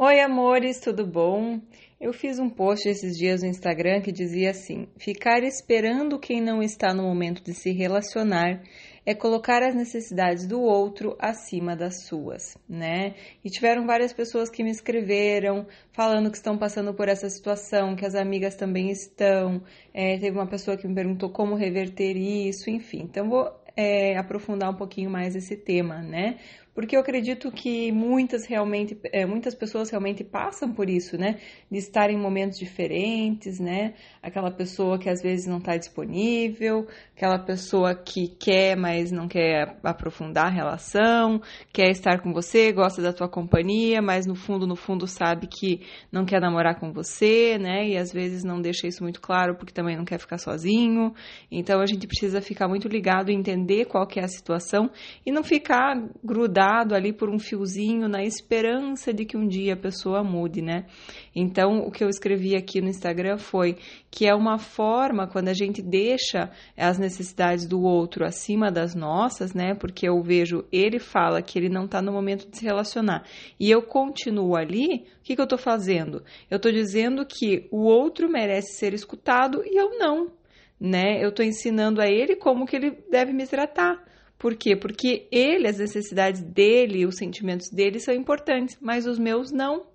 Oi, amores, tudo bom? Eu fiz um post esses dias no Instagram que dizia assim: ficar esperando quem não está no momento de se relacionar é colocar as necessidades do outro acima das suas, né? E tiveram várias pessoas que me escreveram falando que estão passando por essa situação, que as amigas também estão. É, teve uma pessoa que me perguntou como reverter isso, enfim. Então, vou é, aprofundar um pouquinho mais esse tema, né? Porque eu acredito que muitas realmente, é, muitas pessoas realmente passam por isso, né? De estar em momentos diferentes, né? Aquela pessoa que às vezes não está disponível, aquela pessoa que quer, mas não quer aprofundar a relação, quer estar com você, gosta da tua companhia, mas no fundo, no fundo sabe que não quer namorar com você, né? E às vezes não deixa isso muito claro porque também não quer ficar sozinho. Então a gente precisa ficar muito ligado e entender qual que é a situação e não ficar grudado ali por um fiozinho na esperança de que um dia a pessoa mude, né? Então, o que eu escrevi aqui no Instagram foi que é uma forma quando a gente deixa as necessidades do outro acima das nossas, né? Porque eu vejo ele fala que ele não está no momento de se relacionar e eu continuo ali, o que, que eu estou fazendo? Eu estou dizendo que o outro merece ser escutado e eu não, né? Eu estou ensinando a ele como que ele deve me tratar. Por quê? Porque ele, as necessidades dele, os sentimentos dele são importantes, mas os meus não,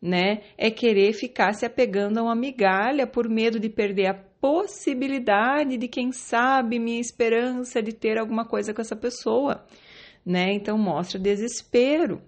né? É querer ficar se apegando a uma migalha por medo de perder a possibilidade de, quem sabe, minha esperança de ter alguma coisa com essa pessoa, né? Então mostra desespero.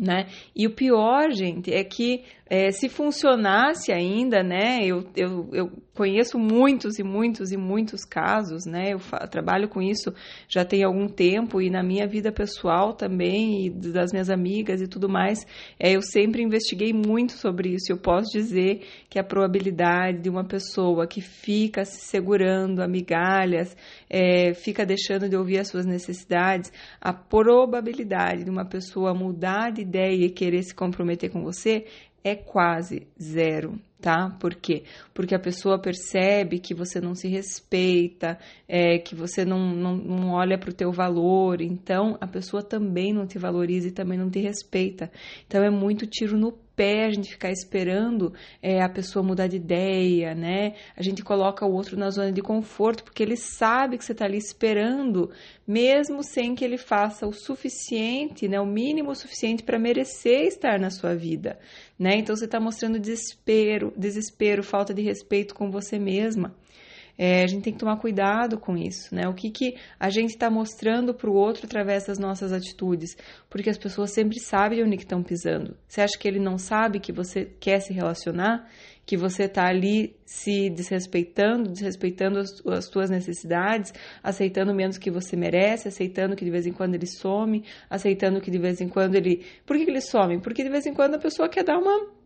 Né? E o pior, gente, é que é, se funcionasse ainda, né? Eu, eu, eu conheço muitos e muitos e muitos casos, né? Eu trabalho com isso já tem algum tempo e na minha vida pessoal também e das minhas amigas e tudo mais, é, eu sempre investiguei muito sobre isso. Eu posso dizer que a probabilidade de uma pessoa que fica se segurando a migalhas, é, fica deixando de ouvir as suas necessidades, a probabilidade de uma pessoa mudar de ideia e querer se comprometer com você é quase zero, tá? Por quê? Porque a pessoa percebe que você não se respeita, é, que você não, não, não olha para o teu valor, então a pessoa também não te valoriza e também não te respeita. Então é muito tiro no pé a gente ficar esperando é, a pessoa mudar de ideia, né? A gente coloca o outro na zona de conforto, porque ele sabe que você está ali esperando, mesmo sem que ele faça o suficiente, né? O mínimo suficiente para merecer estar na sua vida, né? Então você está mostrando desespero, desespero, falta de respeito com você mesma. É, a gente tem que tomar cuidado com isso, né? O que, que a gente está mostrando para o outro através das nossas atitudes? Porque as pessoas sempre sabem onde estão pisando. Você acha que ele não sabe que você quer se relacionar? Que você está ali se desrespeitando, desrespeitando as, as suas necessidades, aceitando menos que você merece, aceitando que de vez em quando ele some, aceitando que de vez em quando ele. Por que, que ele some? Porque de vez em quando a pessoa quer dar uma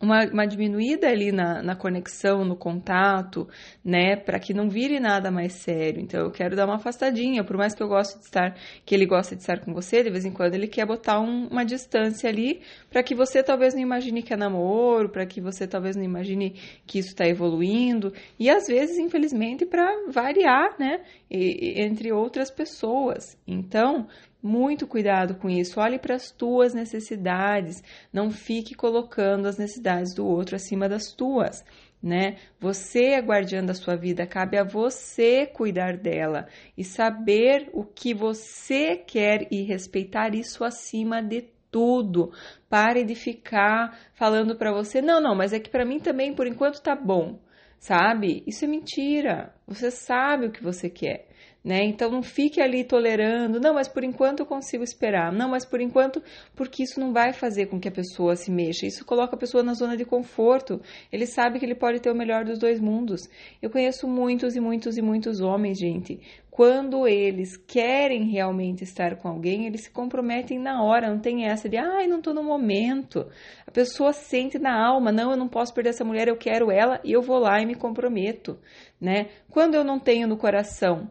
uma, uma diminuída ali na, na conexão, no contato, né, para que não vire nada mais sério. Então eu quero dar uma afastadinha, por mais que eu goste de estar, que ele gosta de estar com você, de vez em quando ele quer botar um, uma distância ali, para que você talvez não imagine que é namoro, para que você talvez não imagine que isso está evoluindo, e às vezes, infelizmente, para variar, né, e, entre outras pessoas. Então, muito cuidado com isso. Olhe para as tuas necessidades. Não fique colocando as necessidades do outro acima das tuas. Né? Você é guardiã da sua vida, cabe a você cuidar dela e saber o que você quer e respeitar isso acima de tudo. Pare de ficar falando para você, não, não, mas é que para mim também por enquanto tá bom, sabe? Isso é mentira. Você sabe o que você quer né? Então não fique ali tolerando, não, mas por enquanto eu consigo esperar, não, mas por enquanto, porque isso não vai fazer com que a pessoa se mexa, isso coloca a pessoa na zona de conforto. Ele sabe que ele pode ter o melhor dos dois mundos. Eu conheço muitos e muitos e muitos homens, gente. Quando eles querem realmente estar com alguém, eles se comprometem na hora, não tem essa de, ai, não tô no momento. A pessoa sente na alma, não, eu não posso perder essa mulher, eu quero ela e eu vou lá e me comprometo, né? Quando eu não tenho no coração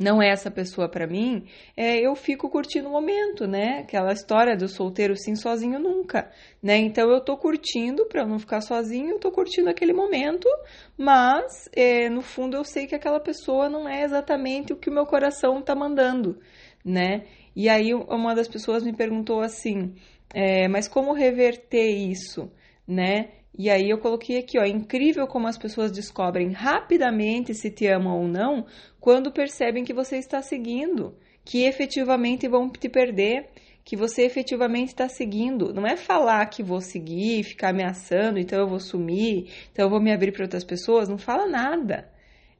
não é essa pessoa para mim, é, eu fico curtindo o momento, né? Aquela história do solteiro sim sozinho nunca, né? Então eu tô curtindo para não ficar sozinho, eu tô curtindo aquele momento, mas é, no fundo eu sei que aquela pessoa não é exatamente o que o meu coração tá mandando, né? E aí uma das pessoas me perguntou assim: é, mas como reverter isso, né? E aí eu coloquei aqui, ó, incrível como as pessoas descobrem rapidamente se te amam ou não quando percebem que você está seguindo, que efetivamente vão te perder, que você efetivamente está seguindo. Não é falar que vou seguir, ficar ameaçando, então eu vou sumir, então eu vou me abrir para outras pessoas, não fala nada.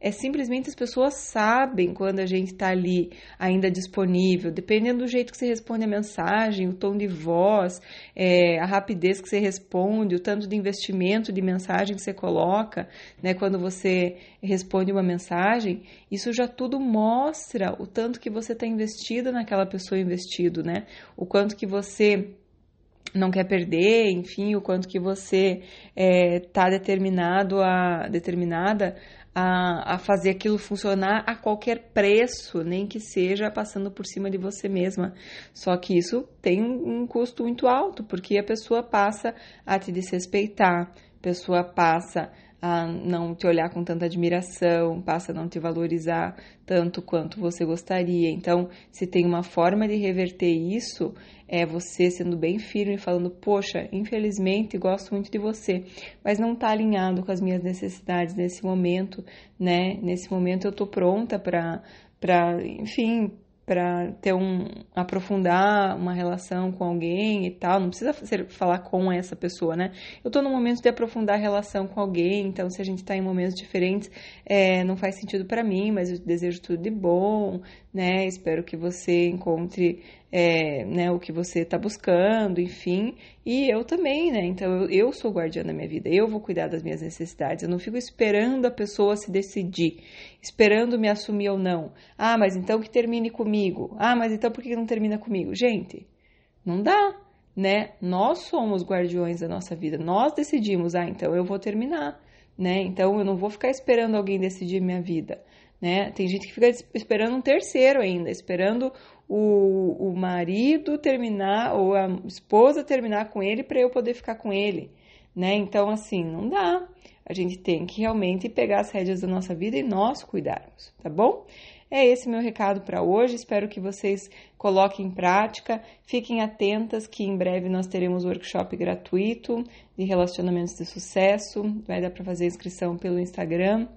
É simplesmente as pessoas sabem quando a gente está ali ainda disponível, dependendo do jeito que você responde a mensagem, o tom de voz, é, a rapidez que você responde, o tanto de investimento de mensagem que você coloca, né? Quando você responde uma mensagem, isso já tudo mostra o tanto que você está investido naquela pessoa investido, né? O quanto que você não quer perder, enfim, o quanto que você está é, determinado a determinada a, a fazer aquilo funcionar a qualquer preço, nem que seja passando por cima de você mesma. Só que isso tem um custo muito alto, porque a pessoa passa a te desrespeitar, a pessoa passa a não te olhar com tanta admiração, passa a não te valorizar tanto quanto você gostaria. Então, se tem uma forma de reverter isso, é você sendo bem firme, falando: Poxa, infelizmente gosto muito de você, mas não está alinhado com as minhas necessidades nesse momento, né? Nesse momento eu estou pronta para, enfim, para ter um aprofundar uma relação com alguém e tal, não precisa ser, falar com essa pessoa, né? Eu tô no momento de aprofundar a relação com alguém, então se a gente tá em momentos diferentes, é, não faz sentido para mim, mas eu desejo tudo de bom, né? Espero que você encontre é, né, o que você está buscando, enfim, e eu também, né? Então eu, eu sou guardiã da minha vida, eu vou cuidar das minhas necessidades, eu não fico esperando a pessoa se decidir, esperando me assumir ou não. Ah, mas então que termine comigo. Ah, mas então por que não termina comigo? Gente, não dá, né? Nós somos guardiões da nossa vida, nós decidimos, ah, então eu vou terminar, né? Então eu não vou ficar esperando alguém decidir minha vida. Né? Tem gente que fica esperando um terceiro ainda, esperando o, o marido terminar ou a esposa terminar com ele para eu poder ficar com ele, né? Então, assim, não dá. A gente tem que realmente pegar as rédeas da nossa vida e nós cuidarmos, tá bom? É esse meu recado para hoje. Espero que vocês coloquem em prática. Fiquem atentas que em breve nós teremos workshop gratuito de relacionamentos de sucesso. Vai dar para fazer inscrição pelo Instagram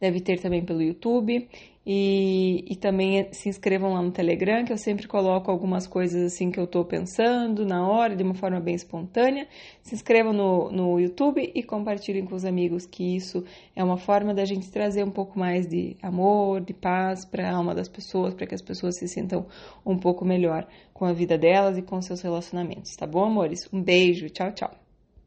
deve ter também pelo YouTube. E, e, também se inscrevam lá no Telegram, que eu sempre coloco algumas coisas assim que eu estou pensando na hora, de uma forma bem espontânea. Se inscrevam no, no YouTube e compartilhem com os amigos, que isso é uma forma da gente trazer um pouco mais de amor, de paz para a alma das pessoas, para que as pessoas se sintam um pouco melhor com a vida delas e com seus relacionamentos, tá bom, amores? Um beijo, tchau, tchau.